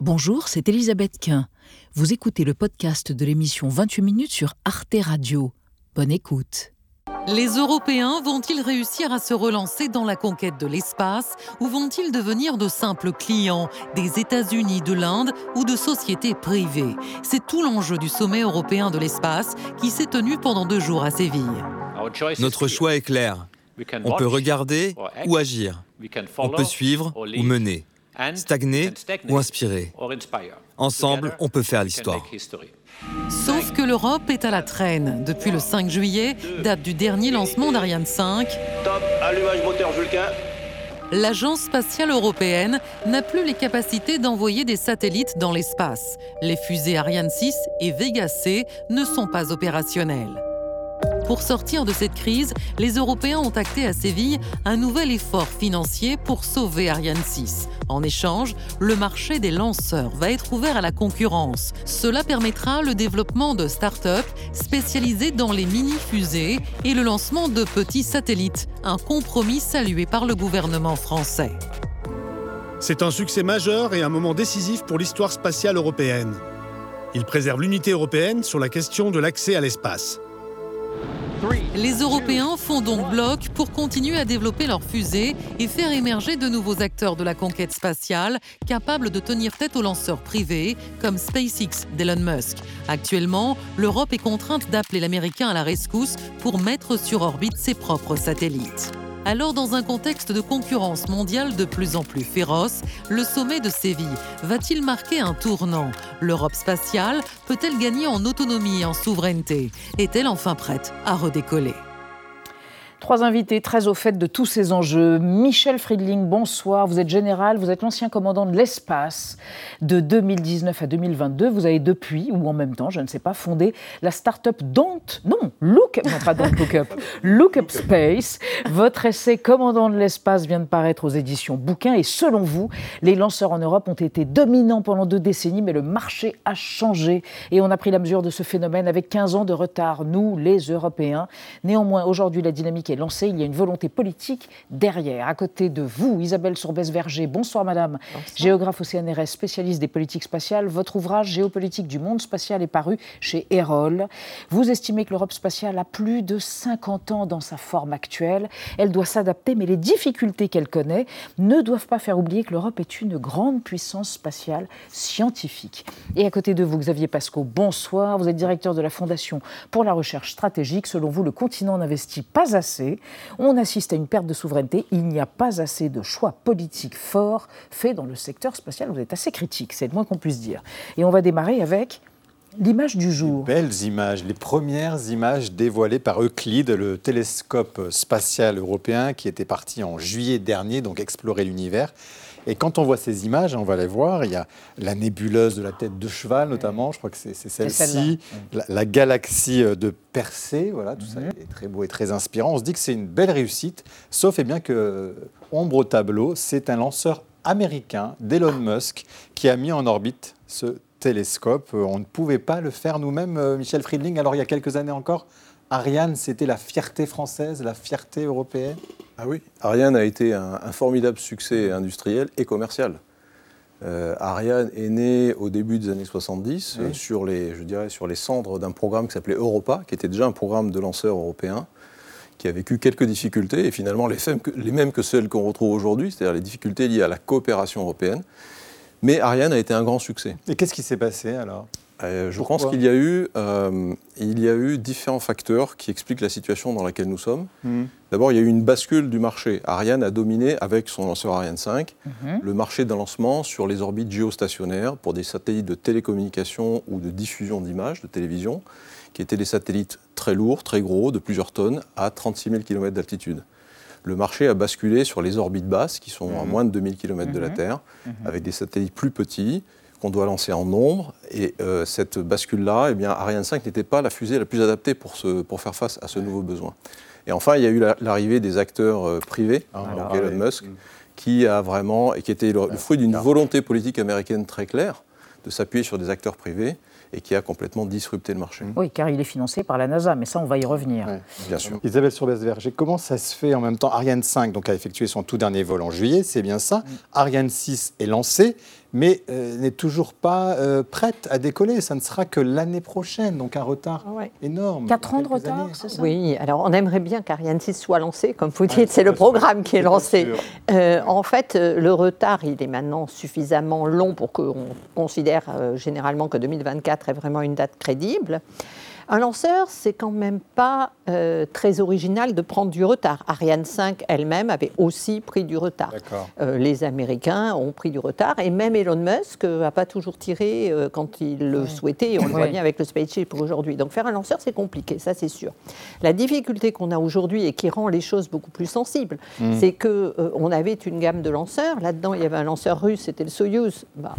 Bonjour, c'est Elisabeth Quint. Vous écoutez le podcast de l'émission 28 minutes sur Arte Radio. Bonne écoute. Les Européens vont-ils réussir à se relancer dans la conquête de l'espace ou vont-ils devenir de simples clients des États-Unis, de l'Inde ou de sociétés privées? C'est tout l'enjeu du sommet européen de l'espace qui s'est tenu pendant deux jours à Séville. Notre choix est clair. On peut regarder ou agir. On peut suivre ou mener, stagner ou inspirer. Ensemble, on peut faire l'histoire. Sauf que l'Europe est à la traîne. Depuis le 5 juillet, date du dernier lancement d'Ariane 5, Top, allumage moteur Vulcain. l'Agence spatiale européenne n'a plus les capacités d'envoyer des satellites dans l'espace. Les fusées Ariane 6 et Vega C ne sont pas opérationnelles. Pour sortir de cette crise, les Européens ont acté à Séville un nouvel effort financier pour sauver Ariane 6. En échange, le marché des lanceurs va être ouvert à la concurrence. Cela permettra le développement de start-up spécialisées dans les mini-fusées et le lancement de petits satellites, un compromis salué par le gouvernement français. C'est un succès majeur et un moment décisif pour l'histoire spatiale européenne. Il préserve l'unité européenne sur la question de l'accès à l'espace. Les Européens font donc bloc pour continuer à développer leurs fusées et faire émerger de nouveaux acteurs de la conquête spatiale capables de tenir tête aux lanceurs privés comme SpaceX d'Elon Musk. Actuellement, l'Europe est contrainte d'appeler l'Américain à la rescousse pour mettre sur orbite ses propres satellites. Alors, dans un contexte de concurrence mondiale de plus en plus féroce, le sommet de Séville va-t-il marquer un tournant? L'Europe spatiale peut-elle gagner en autonomie et en souveraineté? Est-elle enfin prête à redécoller? Trois invités très au fait de tous ces enjeux. Michel Friedling, bonsoir. Vous êtes général, vous êtes l'ancien commandant de l'espace de 2019 à 2022. Vous avez depuis, ou en même temps, je ne sais pas, fondé la start-up Don't, non, Look, non pas Don't Look Up, Look Up Space. Votre essai Commandant de l'espace vient de paraître aux éditions Bouquins et selon vous, les lanceurs en Europe ont été dominants pendant deux décennies, mais le marché a changé et on a pris la mesure de ce phénomène avec 15 ans de retard, nous, les Européens. Néanmoins, aujourd'hui, la dynamique est lancée, il y a une volonté politique derrière. À côté de vous, Isabelle Sourbès-Verger, bonsoir madame, géographe au CNRS, spécialiste des politiques spatiales. Votre ouvrage Géopolitique du monde spatial est paru chez Erol. Vous estimez que l'Europe spatiale a plus de 50 ans dans sa forme actuelle. Elle doit s'adapter, mais les difficultés qu'elle connaît ne doivent pas faire oublier que l'Europe est une grande puissance spatiale scientifique. Et à côté de vous, Xavier Pasco, bonsoir. Vous êtes directeur de la Fondation pour la recherche stratégique. Selon vous, le continent n'investit pas assez. On assiste à une perte de souveraineté. Il n'y a pas assez de choix politiques forts faits dans le secteur spatial. Vous êtes assez critique, c'est le moins qu'on puisse dire. Et on va démarrer avec l'image du jour. Belles images, les premières images dévoilées par Euclide, le télescope spatial européen qui était parti en juillet dernier, donc explorer l'univers. Et quand on voit ces images, on va les voir, il y a la nébuleuse de la tête de cheval notamment, je crois que c'est celle-ci, la, la galaxie de Persée, voilà, tout ça est très beau et très inspirant. On se dit que c'est une belle réussite, sauf et bien que, ombre au tableau, c'est un lanceur américain d'Elon Musk qui a mis en orbite ce télescope. Euh, On ne pouvait pas le faire nous-mêmes, euh, Michel Friedling. Alors il y a quelques années encore, Ariane, c'était la fierté française, la fierté européenne? Ah oui, Ariane a été un, un formidable succès industriel et commercial. Euh, Ariane est né au début des années 70 euh, sur, les, je dirais, sur les cendres d'un programme qui s'appelait Europa, qui était déjà un programme de lanceurs européens, qui a vécu quelques difficultés, et finalement les, mêmes que- les mêmes que celles qu'on retrouve aujourd'hui, c'est-à-dire les difficultés liées à la coopération européenne. Mais Ariane a été un grand succès. Et qu'est-ce qui s'est passé alors? Euh, je Pourquoi pense qu'il y, a eu, euh, il y a eu différents facteurs qui expliquent la situation dans laquelle nous sommes. D'abord, il y a eu une bascule du marché. Ariane a dominé, avec son lanceur Ariane 5, le marché d'un lancement sur les orbites géostationnaires pour des satellites de télécommunication ou de diffusion d'images, de télévision, qui étaient des satellites très lourds, très gros, de plusieurs tonnes, à 36 000 km d'altitude. Le marché a basculé sur les orbites basses, qui sont à moins de 2000 km de la Terre, avec des satellites plus petits, qu'on doit lancer en nombre. Et euh, cette bascule-là, eh bien, Ariane 5 n'était pas la fusée la plus adaptée pour, ce- pour faire face à ce nouveau besoin. Et enfin, il y a eu la- l'arrivée des acteurs euh, privés, Ah, donc Elon. Musk, qui a vraiment, et qui était le, le fruit d'une volonté politique américaine très claire de s'appuyer sur des acteurs privés et qui a complètement disrupté le marché. Oui, car il est financé par la NASA, mais ça, on va y revenir. Ouais. Bien sûr. Isabelle Surbès-Verger, comment ça se fait en même temps? Ariane 5 donc, a effectué son tout dernier vol en juillet, c'est bien ça. Ariane 6 est lancée, mais n'est toujours pas prête à décoller. Ça ne sera que l'année prochaine, donc un retard énorme. Quatre ans de retard, c'est ça? Oui, alors on aimerait bien qu'Ariane 6 soit lancé, comme vous dites, c'est le programme qui est, lancé. en fait, le retard, il est maintenant suffisamment long pour qu'on considère généralement que 2024 est vraiment une date crédible. Un lanceur, c'est quand même pas euh, très original de prendre du retard. Ariane 5 elle-même avait aussi pris du retard. Euh, les Américains ont pris du retard et même Elon Musk n'a pas toujours tiré euh, quand il le souhaitait. Et on le voit bien avec le spaceship aujourd'hui. Donc faire un lanceur, c'est compliqué, ça c'est sûr. La difficulté qu'on a aujourd'hui et qui rend les choses beaucoup plus sensibles, mm. c'est que on avait une gamme de lanceurs. Là-dedans, il y avait un lanceur russe, c'était le Soyuz. Bah,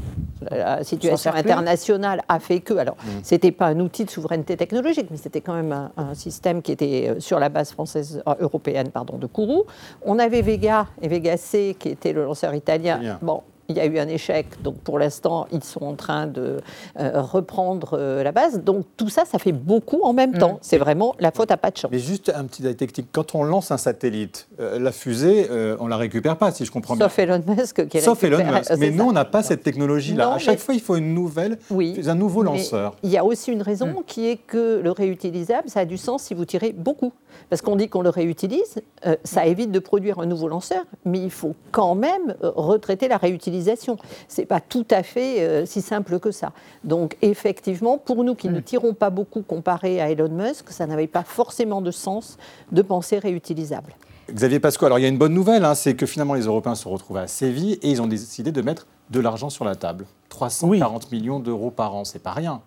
la situation internationale a fait que, alors, mm. c'était pas un outil de souveraineté technologique mais c'était quand même un, système qui était euh, sur la base française, euh, européenne pardon, de Kourou. On avait Vega et Vega C, qui était le lanceur italien. Bon, il y a eu un échec, donc pour l'instant, ils sont en train de euh, reprendre euh, la base. Donc tout ça, ça fait beaucoup en même temps. Mm. C'est vraiment la faute à pas de chance. Mais juste un petit détail technique. Quand on lance un satellite, euh, la fusée, on la récupère pas, si je comprends bien. Sauf Elon Musk qui Sauf Elon Musk. Mais nous, on n'a pas cette technologie-là. À chaque fois, il faut une nouvelle, un nouveau lanceur. Il y a aussi une raison mm. qui est que le réutilisable, ça a du sens si vous tirez beaucoup. Parce qu'on dit qu'on le réutilise, ça évite de produire un nouveau lanceur, mais il faut quand même retraiter la réutilisation ce n'est pas tout à fait euh, si simple que ça. Donc effectivement, pour nous qui ne mm. tirons pas beaucoup comparé à Elon Musk, ça n'avait pas forcément de sens de penser réutilisable. Xavier Pasco, alors il y a une bonne nouvelle, hein, c'est que finalement les Européens se retrouvent à Séville et ils ont décidé de mettre de l'argent sur la table. 340 millions d'euros par an, c'est pas rien.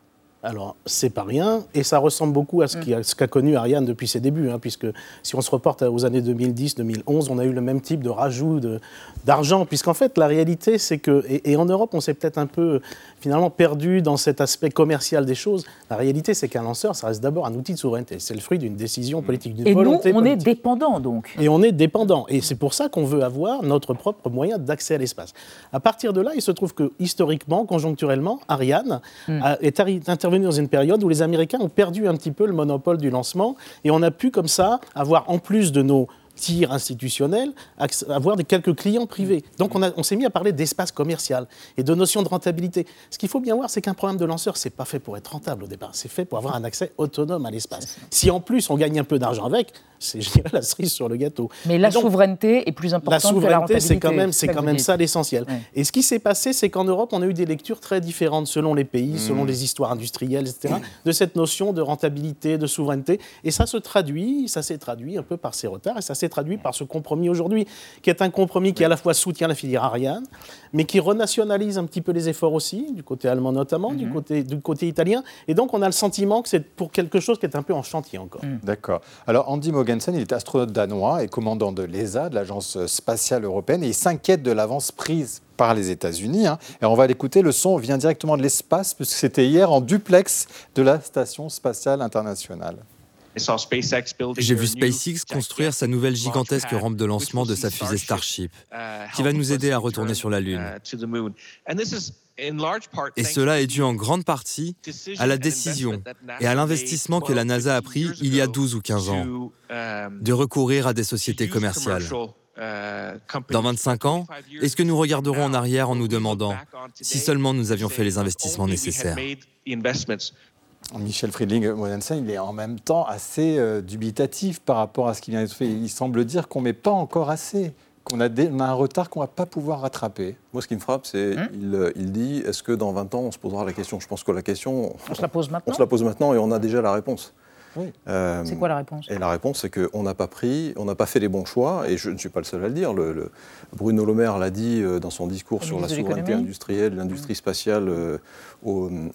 Alors, c'est pas rien, et ça ressemble beaucoup à ce qu'a connu Ariane depuis ses débuts, hein, puisque si on se reporte aux années 2010-2011, on a eu le même type de rajout d'argent, puisqu'en fait, la réalité, c'est que, et, en Europe, on s'est peut-être un peu finalement perdu dans cet aspect commercial des choses. La réalité, c'est qu'un lanceur, ça reste d'abord un outil de souveraineté. C'est le fruit d'une décision mm. politique, d'une volonté Et nous, on est dépendant, donc. Et on est dépendant, et c'est pour ça qu'on veut avoir notre propre moyen d'accès à l'espace. À partir de là, il se trouve que, historiquement, conjoncturellement, Ariane mm. est intervenue dans une période où les Américains ont perdu un petit peu le monopole du lancement et on a pu comme ça avoir, en plus de nos tir institutionnel, avoir des quelques clients privés. Donc on, on s'est mis à parler d'espace commercial et de notion de rentabilité. Ce qu'il faut bien voir, c'est qu'un programme de lanceur, c'est pas fait pour être rentable au départ, c'est fait pour avoir un accès autonome à l'espace. Si en plus on gagne un peu d'argent avec, c'est la cerise sur le gâteau. Mais la souveraineté est plus importante la souveraineté, c'est quand même, c'est quand même ça l'essentiel. Et ce qui s'est passé, c'est qu'en Europe, on a eu des lectures très différentes selon les pays, selon mmh. les histoires industrielles, etc., de cette notion de rentabilité, de souveraineté. Et ça se traduit, ça s'est traduit un peu par ces retards, et ça s'est traduit par ce compromis aujourd'hui, qui est un compromis qui à la fois soutient la filière Ariane, mais qui renationalise un petit peu les efforts aussi, du côté allemand notamment, du, mmh. côté, du côté italien. Et donc, on a le sentiment que c'est pour quelque chose qui est un peu en chantier encore. Mmh. D'accord. Alors, Andy Mogan il est astronaute danois et commandant de l'ESA, de l'Agence spatiale européenne, et il s'inquiète de l'avance prise par les États-Unis. Hein. Et on va l'écouter, le son vient directement de l'espace, puisque c'était hier en duplex de la Station spatiale internationale. J'ai vu SpaceX construire sa nouvelle gigantesque rampe de lancement de sa fusée Starship, qui va nous aider à retourner sur la Lune. Et cela est dû en grande partie à la décision et à l'investissement que la NASA a pris il y a 12 ou 15 ans de recourir à des sociétés commerciales. Dans 25 ans, est-ce que nous regarderons en arrière en nous demandant si seulement nous avions fait les investissements nécessaires? Michel Friedling, il est en même temps assez euh, dubitatif par rapport à ce qui vient d'être fait. Il semble dire qu'on ne met pas encore assez qu'on a, un retard qu'on ne va pas pouvoir rattraper. Moi, ce qui me frappe, c'est qu'il hum il, dit est-ce que dans 20 ans, on se posera la question? Je pense que la question. On se la pose maintenant On se la pose maintenant et on a déjà la réponse. Euh, c'est quoi la réponse? Et la réponse, c'est qu'on n'a pas pris, on n'a pas fait les bons choix, et je ne suis pas le seul à le dire. Le, Bruno Le Maire l'a dit euh, dans son discours sur la souveraineté industrielle, l'industrie spatiale euh,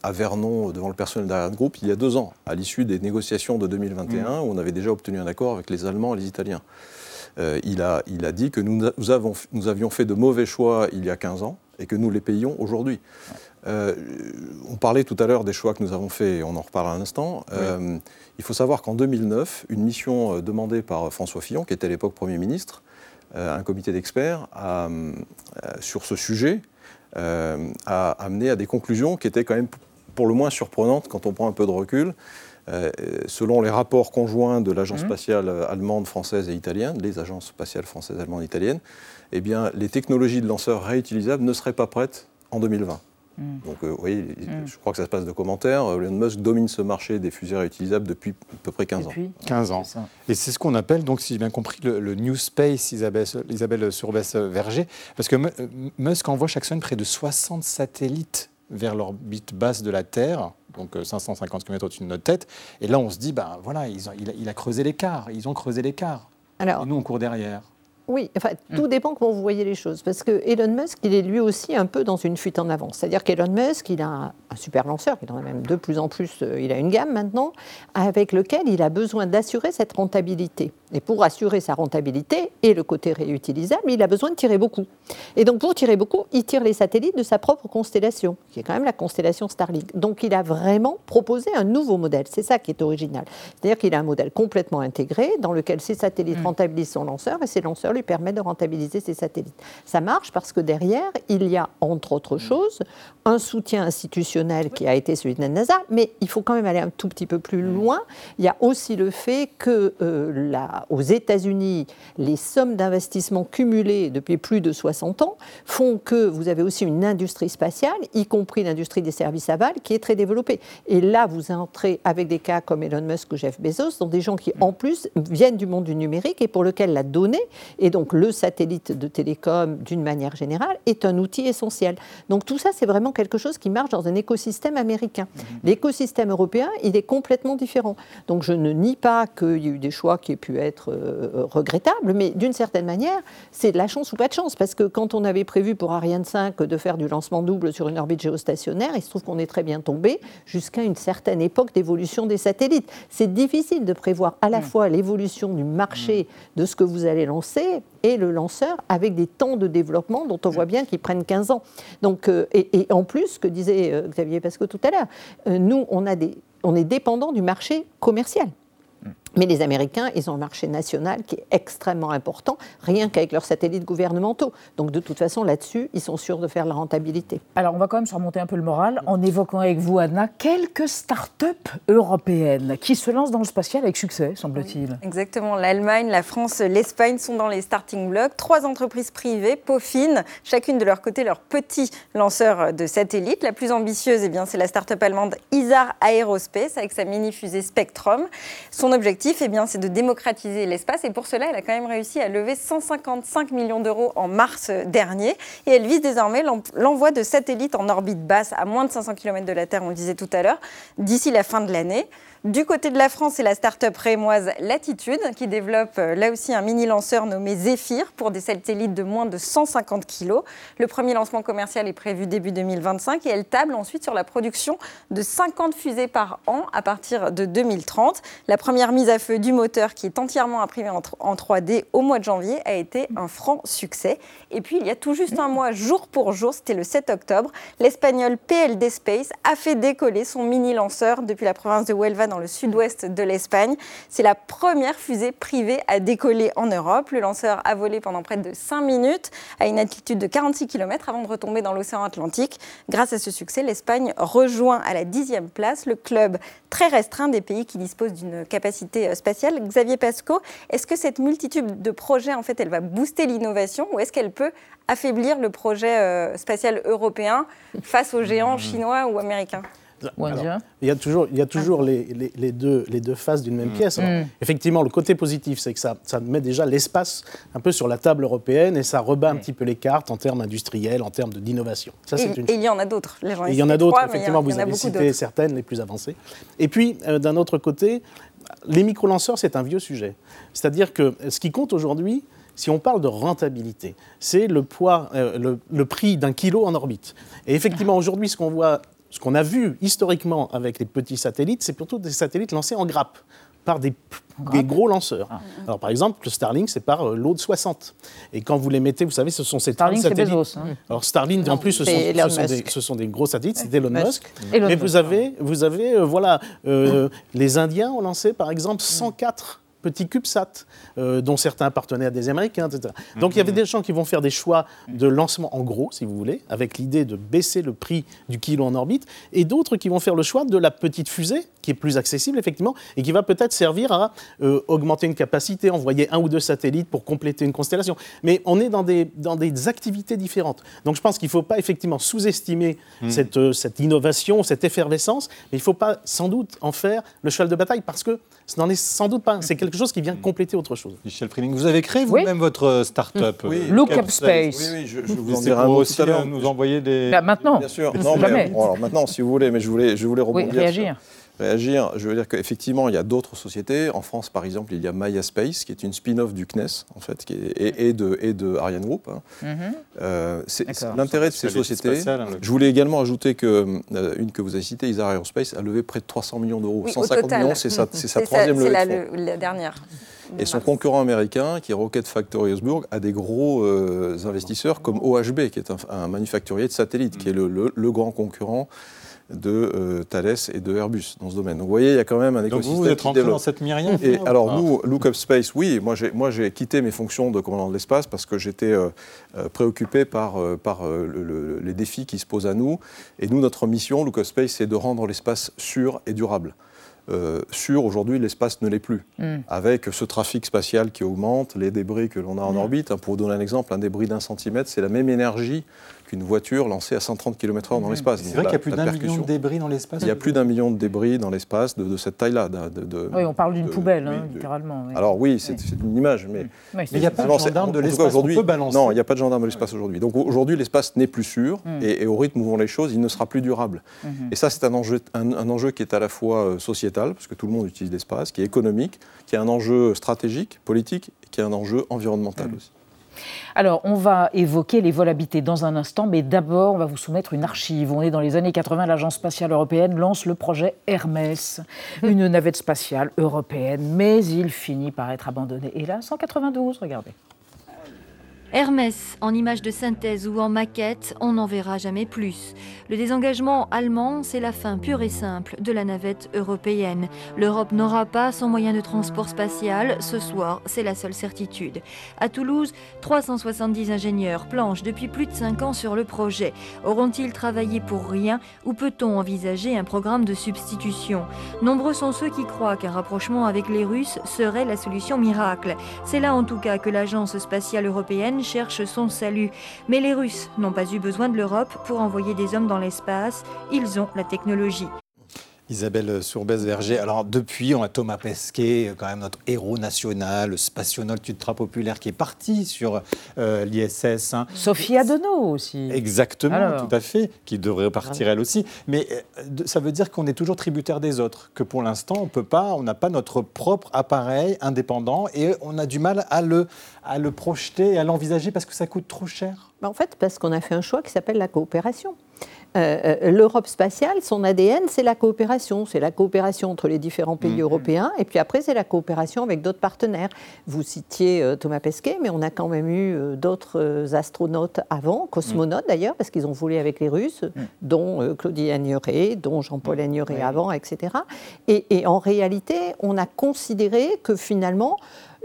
à Vernon, devant le personnel d'Ariane Group, il y a deux ans, à l'issue des négociations de 2021, mmh. où on avait déjà obtenu un accord avec les Allemands et les Italiens. Euh, il, a, il, a, dit que nous, avons, nous, avions fait de mauvais choix il y a 15 ans et que nous les payons aujourd'hui. Euh, on parlait tout à l'heure des choix que nous avons faits, et on en reparle un instant. Euh, il faut savoir qu'en 2009, une mission demandée par François Fillon, qui était à l'époque Premier ministre, un comité d'experts, sur ce sujet, a amené à des conclusions qui étaient quand même pour le moins surprenantes quand on prend un peu de recul. Euh, selon les rapports conjoints de l'agence mmh. spatiale allemande, française et italienne, les agences spatiales françaises, allemandes et italiennes, eh bien, les technologies de lanceurs réutilisables ne seraient pas prêtes en 2020. Hmm. Donc, euh, oui, hmm. je crois que ça se passe de commentaires. Elon Musk domine ce marché des fusées réutilisables depuis à peu près 15 ans. 15 ans. Et c'est ce qu'on appelle, donc, si j'ai bien compris, le, New Space, Isabelle, Isabelle Surbès-Verger. Parce que euh, Musk envoie chaque semaine près de 60 satellites vers l'orbite basse de la Terre, donc 550 km au-dessus de notre tête. Et là, on se dit, ben voilà, ils il, a, creusé l'écart, ils ont creusé l'écart. Et nous, on court derrière. Oui, enfin, tout hmm. dépend comment vous voyez les choses. Parce que Elon Musk, il est lui aussi un peu dans une fuite en avant. C'est-à-dire qu'Elon Musk, il a un super lanceur, il en a même de plus en plus, euh, il a une gamme maintenant, avec lequel il a besoin d'assurer cette rentabilité. Et pour assurer sa rentabilité et le côté réutilisable, il a besoin de tirer beaucoup. Et donc, pour tirer beaucoup, il tire les satellites de sa propre constellation, qui est quand même la constellation Starlink. Donc, il a vraiment proposé un nouveau modèle. C'est ça qui est original. C'est-à-dire qu'il a un modèle complètement intégré dans lequel ses satellites hmm. rentabilisent son lanceur et ses lanceurs lui permet de rentabiliser ses satellites. Ça marche parce que derrière, il y a, entre autres choses, un soutien institutionnel qui a été celui de la NASA, mais il faut quand même aller un tout petit peu plus loin. Il y a aussi le fait que euh, aux États-Unis, les sommes d'investissement cumulées depuis plus de 60 ans font que vous avez aussi une industrie spatiale, y compris l'industrie des services aval, qui est très développée. Et là, vous entrez avec des cas comme Elon Musk ou Jeff Bezos, dans des gens qui, en plus, viennent du monde du numérique et pour lequel la donnée et donc le satellite de télécom, d'une manière générale, est un outil essentiel. Donc tout ça, c'est vraiment quelque chose qui marche dans un écosystème américain. Mhm. L'écosystème européen, il est complètement différent. Donc je ne nie pas qu'il y ait eu des choix qui aient pu être euh, regrettables, mais d'une certaine manière, c'est de la chance ou pas de chance, parce que quand on avait prévu pour Ariane 5 de faire du lancement double sur une orbite géostationnaire, il se trouve qu'on est très bien tombé jusqu'à une certaine époque d'évolution des satellites. C'est difficile de prévoir à la mhm. fois l'évolution du marché de ce que vous allez lancer et le lanceur avec des temps de développement dont on voit bien qu'ils prennent 15 ans. Euh, et, en plus, ce que disait euh, Xavier Pasco tout à l'heure, euh, nous, on, on est dépendant du marché commercial. Mais les Américains, ils ont un marché national qui est extrêmement important, rien qu'avec leurs satellites gouvernementaux. Donc de toute façon, là-dessus, ils sont sûrs de faire la rentabilité. Alors on va quand même se remonter un peu le moral en évoquant avec vous, Anna, quelques start-up européennes qui se lancent dans le spatial avec succès, semble-t-il. exactement. L'Allemagne, la France, l'Espagne sont dans les starting blocks. Trois entreprises privées peaufinent chacune de leur côté leur petit lanceur de satellites. La plus ambitieuse, eh bien, c'est la start-up allemande Isar Aerospace avec sa mini-fusée Spectrum. Son objectif, eh bien, c'est de démocratiser l'espace. Et pour cela, elle a quand même réussi à lever 155 millions d'euros en mars dernier. Et elle vise désormais l'envoi de satellites en orbite basse à moins de 500 km de la Terre, on le disait tout à l'heure, d'ici la fin de l'année. Du côté de la France, c'est la start-up rémoise Latitude qui développe euh, là aussi un mini-lanceur nommé Zephyr pour des satellites de moins de 150 kg. Le premier lancement commercial est prévu début 2025 et elle table ensuite sur la production de 50 fusées par an à partir de 2030. La première mise à feu du moteur qui est entièrement imprimé en 3D au mois de janvier a été un franc succès. Et puis il y a tout juste un mois, jour pour jour, c'était le 7 octobre, l'espagnol PLD Space a fait décoller son mini-lanceur depuis la province de Huelva dans le sud-ouest de l'Espagne. C'est la première fusée privée à décoller en Europe. Le lanceur a volé pendant près de 5 minutes à une altitude de 46 km avant de retomber dans l'océan Atlantique. Grâce à ce succès, l'Espagne rejoint à la dixième place le club très restreint des pays qui disposent d'une capacité euh, spatiale. Xavier Pasco, est-ce que cette multitude de projets, en fait, elle va booster l'innovation ou est-ce qu'elle peut affaiblir le projet euh, spatial européen face aux géants chinois ou américains? Il y a toujours, il y a toujours les, les, deux, les deux faces d'une même mm. pièce. Mm. Effectivement, le côté positif, c'est que ça, ça met déjà l'espace un peu sur la table européenne et ça rebat un mm. petit peu les cartes en termes industriels, en termes d'innovation. Et, et, il y en a d'autres. Il y en a d'autres, effectivement, vous avez cité certaines, les plus avancées. Et puis, euh, d'un autre côté, les micro-lanceurs, c'est un vieux sujet. C'est-à-dire que ce qui compte aujourd'hui, si on parle de rentabilité, c'est le poids, euh, le, le, prix d'un kilo en orbite. Et effectivement, aujourd'hui, ce qu'on voit ce qu'on a vu historiquement avec les petits satellites, c'est plutôt des satellites lancés en grappe par des, gros lanceurs. Ah. Alors par exemple, le Starlink, c'est par euh, l'eau de 60. Et quand vous les mettez, vous savez, ce sont ces Starlink, satellites. Bezos, hein. Alors Starlink, en plus, ce sont, des, gros satellites, c'est Elon Musk. Mais vous avez, vous avez euh, voilà, euh, les Indiens ont lancé par exemple 104 petits CubeSat, euh, dont certains appartenaient à des Américains, etc. Donc il y avait des gens qui vont faire des choix de lancement en gros, si vous voulez, avec l'idée de baisser le prix du kilo en orbite, et d'autres qui vont faire le choix de la petite fusée qui est plus accessible, effectivement, et qui va peut-être servir à euh, augmenter une capacité, envoyer un ou deux satellites pour compléter une constellation. Mais on est dans des, dans des activités différentes. Donc je pense qu'il ne faut pas effectivement sous-estimer hmm. cette, euh, cette innovation, cette effervescence, mais il ne faut pas sans doute en faire le cheval de bataille parce que ce n'en est sans doute pas. C'est quelque chose qui vient compléter autre chose. Michel Freeling, vous avez créé vous-même votre euh, start-up oui. Look Up Space. Oui, oui, je, vous en dirai un mot à l'heure. Nous envoyer des. Bah, maintenant. Bien sûr. Non, mais, alors maintenant, si vous voulez, mais je voulais, je voulais rebondir. Oui, réagir réagir. Je veux dire qu'effectivement, il y a d'autres sociétés. En France, par exemple, il y a Maya Space, qui est une spin-off du CNES, en fait, qui est, et, de, et de Ariane Group. Hein. Mhm. Euh, l'intérêt de ces sociétés. Hein, je voulais également ajouter que euh, une que vous avez citée, Isar Aerospace, a levé près de 300 millions d'euros. 150 millions, c'est sa, sa troisième levée. C'est la, dernière. Et son concurrent américain, qui est Rocket Factory Osburg, a des gros euh, investisseurs comme OHB, qui est un, manufacturier de satellites, qui est le, le grand concurrent de euh, Thales et de Airbus dans ce domaine. Donc vous voyez, il y a quand même un écosystème Donc vous, êtes rentré dans cette myriade Et alors nous, Look Up Space, oui, moi j'ai, moi j'ai quitté mes fonctions de commandant de l'espace parce que j'étais euh, euh, préoccupé par, par les défis qui se posent à nous. Et nous, notre mission, Look Up Space, c'est de rendre l'espace sûr et durable. sûr, aujourd'hui, l'espace ne l'est plus. Mm. Avec ce trafic spatial qui augmente, les débris que l'on a en mm. orbite, hein, pour vous donner un exemple, un débris d'un centimètre, c'est la même énergie qu'une voiture lancée à 130 km/h dans l'espace. C'est vrai qu'il y a plus d'un million de débris dans l'espace Il y a plus d'un million de débris dans l'espace de, cette taille-là. oui, on parle d'une poubelle, hein, littéralement. Alors oui, c'est une image, mais, il n'y a pas de gendarme de l'espace aujourd'hui. Non, il n'y a pas de gendarme de l'espace aujourd'hui. Donc aujourd'hui, l'espace n'est plus sûr, mm. et, au rythme où vont les choses, il ne sera plus durable. Mm-hmm. Et ça, c'est un enjeu, un, enjeu qui est à la fois euh, sociétal, parce que tout le monde utilise l'espace, qui est économique, qui est un enjeu stratégique, politique, et qui est un enjeu environnemental mm. aussi. Alors, on va évoquer les vols habités dans un instant, mais d'abord, on va vous soumettre une archive. On est dans les années 80, l'Agence spatiale européenne lance le projet Hermès, une navette spatiale européenne, mais il finit par être abandonné. Et là, 192, regardez. Hermès, en image de synthèse ou en maquette, on n'en verra jamais plus. Le désengagement allemand, c'est la fin pure et simple de la navette européenne. L'Europe n'aura pas son moyen de transport spatial, ce soir, c'est la seule certitude. À Toulouse, 370 ingénieurs planchent depuis plus de 5 ans sur le projet. Auront-ils travaillé pour rien ou peut-on envisager un programme de substitution? Nombreux sont ceux qui croient qu'un rapprochement avec les Russes serait la solution miracle. C'est là en tout cas que l'Agence spatiale européenne cherche son salut. Mais les Russes n'ont pas eu besoin de l'Europe pour envoyer des hommes dans l'espace. Ils ont la technologie. Isabelle Sourbès-Verger. Alors, depuis, on a Thomas Pesquet, quand même notre héros national, spationaute ultra populaire, qui est parti sur euh, l'ISS. Hein. Sophie Adenau aussi. Exactement, tout à fait, qui devrait partir elle aussi. Mais euh, ça veut dire qu'on est toujours tributaire des autres, que pour l'instant, on peut pas, on n'a pas notre propre appareil indépendant et on a du mal à le, à le projeter et à l'envisager parce que ça coûte trop cher. En fait, parce qu'on a fait un choix qui s'appelle la coopération. Euh, euh, L'Europe spatiale, son ADN, c'est la coopération. C'est la coopération entre les différents pays mm-hmm. européens, et puis après, c'est la coopération avec d'autres partenaires. Vous citiez euh, Thomas Pesquet, mais on a quand même eu d'autres astronautes avant, cosmonautes mm. d'ailleurs, parce qu'ils ont volé avec les Russes, mm. dont Claudie Agnoret, dont Jean-Paul Agnoret avant, etc. Et, et en réalité, on a considéré que finalement,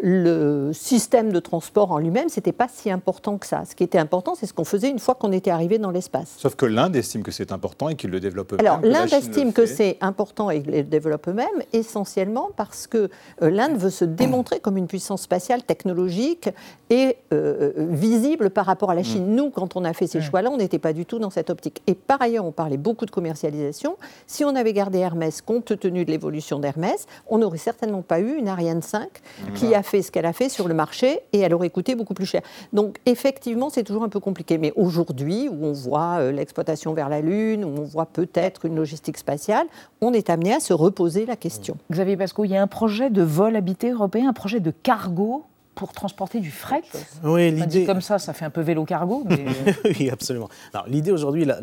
le système de transport en lui-même, ce n'était pas si important que ça. Ce qui était important, c'est ce qu'on faisait une fois qu'on était arrivé dans l'espace. Sauf que l'Inde estime que c'est important et qu'il le développe eux-mêmes. Alors l'Inde estime que c'est important et le développe eux-mêmes, essentiellement parce que euh, l'Inde veut se démontrer comme une puissance spatiale technologique et euh, euh, visible par rapport à la Chine. Mm. Nous, quand on a fait ces mm. choix-là, on n'était pas du tout dans cette optique. Et par ailleurs, on parlait beaucoup de commercialisation. Si on avait gardé Hermès, compte tenu de l'évolution d'Hermès, on n'aurait certainement pas eu une Ariane 5 qui a fait ce qu'elle a fait sur le marché et elle aurait coûté beaucoup plus cher. Donc effectivement, c'est toujours un peu compliqué. Mais aujourd'hui, où on voit euh, l'exploitation vers la Lune, où on voit peut-être une logistique spatiale, on est amené à se reposer la question. Xavier Pasco, il y a un projet de vol habité européen, un projet de cargo pour transporter du fret. Oui, l'idée. Comme ça, ça fait un peu vélo cargo. Mais... oui, absolument. L'idée aujourd'hui, la,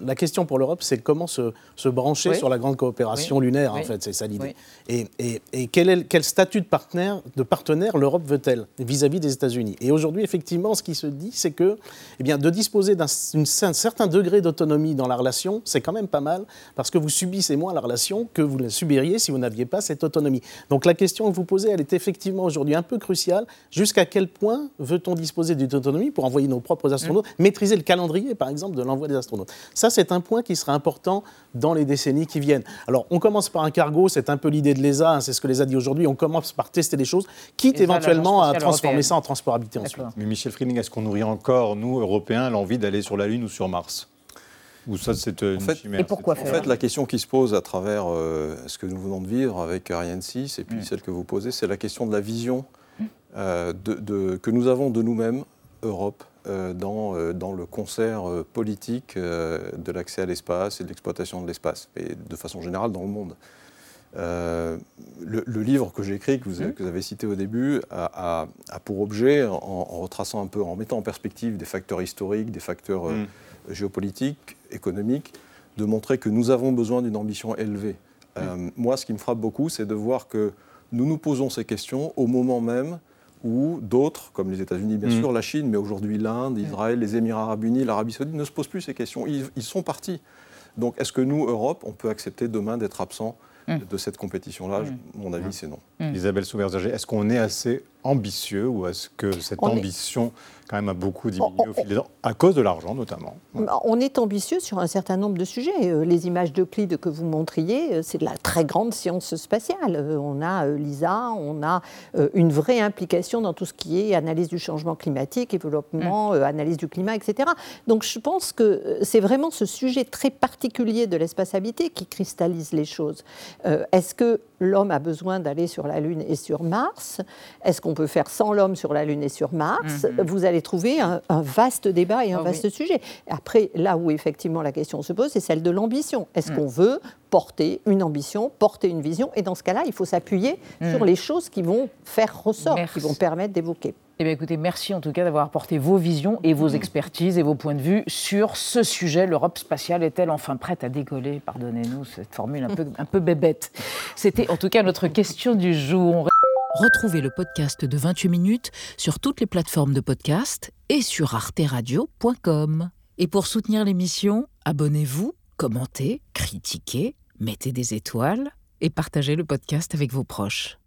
la, question pour l'Europe, c'est comment se, se brancher sur la grande coopération lunaire, en fait, c'est ça l'idée. Et, et, et, quel, est, quel statut de partenaire, de partenaire l'Europe veut-elle vis-à-vis des États-Unis? Et aujourd'hui, effectivement, ce qui se dit, c'est que eh bien, de disposer d'un certain degré d'autonomie dans la relation, c'est quand même pas mal, parce que vous subissez moins la relation que vous la subiriez si vous n'aviez pas cette autonomie. Donc la question que vous posez, elle est effectivement aujourd'hui un peu cruciale jusqu'à quel point veut-on disposer d'une autonomie pour envoyer nos propres astronautes, mm. maîtriser le calendrier, par exemple, de l'envoi des astronautes? Ça, c'est un point qui sera important dans les décennies qui viennent. Alors, on commence par un cargo, c'est un peu l'idée de l'ESA, hein, c'est ce que l'ESA dit aujourd'hui, on commence par tester des choses, quitte éventuellement à transformer ça en transportabilité ensuite. Mais Michel Friedling, est-ce qu'on nourrit encore, nous, Européens, l'envie d'aller sur la Lune ou sur Mars? Ou ça, c'est une Et pourquoi En fait, la question qui se pose à travers euh, ce que nous venons de vivre avec Ariane 6 et puis mm. celle que vous posez, c'est la question de la vision mm. euh, de, que nous avons de nous-mêmes, Europe, euh, dans, dans, le concert politique de l'accès à l'espace et de l'exploitation de l'espace, et de façon générale dans le monde. Le, livre que j'ai écrit, que vous, mm. que vous, avez cité au début, a, pour objet, en, retraçant un peu, en mettant en perspective des facteurs historiques, des facteurs géopolitique, économique, de montrer que nous avons besoin d'une ambition élevée. Euh, moi, ce qui me frappe beaucoup, c'est de voir que nous nous posons ces questions au moment même où d'autres, comme les États-Unis bien mm. sûr, la Chine, mais aujourd'hui l'Inde, Israël, les Émirats arabes unis, l'Arabie saoudite, ne se posent plus ces questions. Ils, ils sont partis. Donc est-ce que nous, Europe, on peut accepter demain d'être absents mm. de cette compétition-là? Mm. Mon avis, c'est non. Isabelle Souverger, est-ce qu'on est assez ambitieux ou est-ce que cette ambition quand même a beaucoup diminué au fil des ans, à cause de l'argent notamment? Bah, on est ambitieux sur un certain nombre de sujets. Euh, les images d'Euclide que vous montriez, euh, c'est de la très grande science spatiale. Euh, on a l'ISA, on a une vraie implication dans tout ce qui est analyse du changement climatique, développement, mm. analyse du climat, etc. Donc je pense que c'est vraiment ce sujet très particulier de l'espace habité qui cristallise les choses. Est-ce que l'homme a besoin d'aller sur la Lune et sur Mars Est-ce qu'on peut faire sans l'homme sur la Lune et sur Mars? Mm-hmm. Vous allez trouver un, vaste débat et un ah vaste sujet. Après, là où effectivement la question se pose, c'est celle de l'ambition. Est-ce mm. qu'on veut porter une ambition, porter une vision? Et dans ce cas-là, il faut s'appuyer mm. sur les choses qui vont faire ressort, qui vont permettre d'évoquer. Eh bien, écoutez, merci en tout cas d'avoir apporté vos visions et vos mm. expertises et vos points de vue sur ce sujet. L'Europe spatiale est-elle enfin prête à décoller? Pardonnez-nous cette formule un peu, un peu bébête. C'était en tout cas notre question du jour. Retrouvez le podcast de 28 minutes sur toutes les plateformes de podcast et sur arteradio.com. Et pour soutenir l'émission, abonnez-vous, commentez, critiquez, mettez des étoiles et partagez le podcast avec vos proches.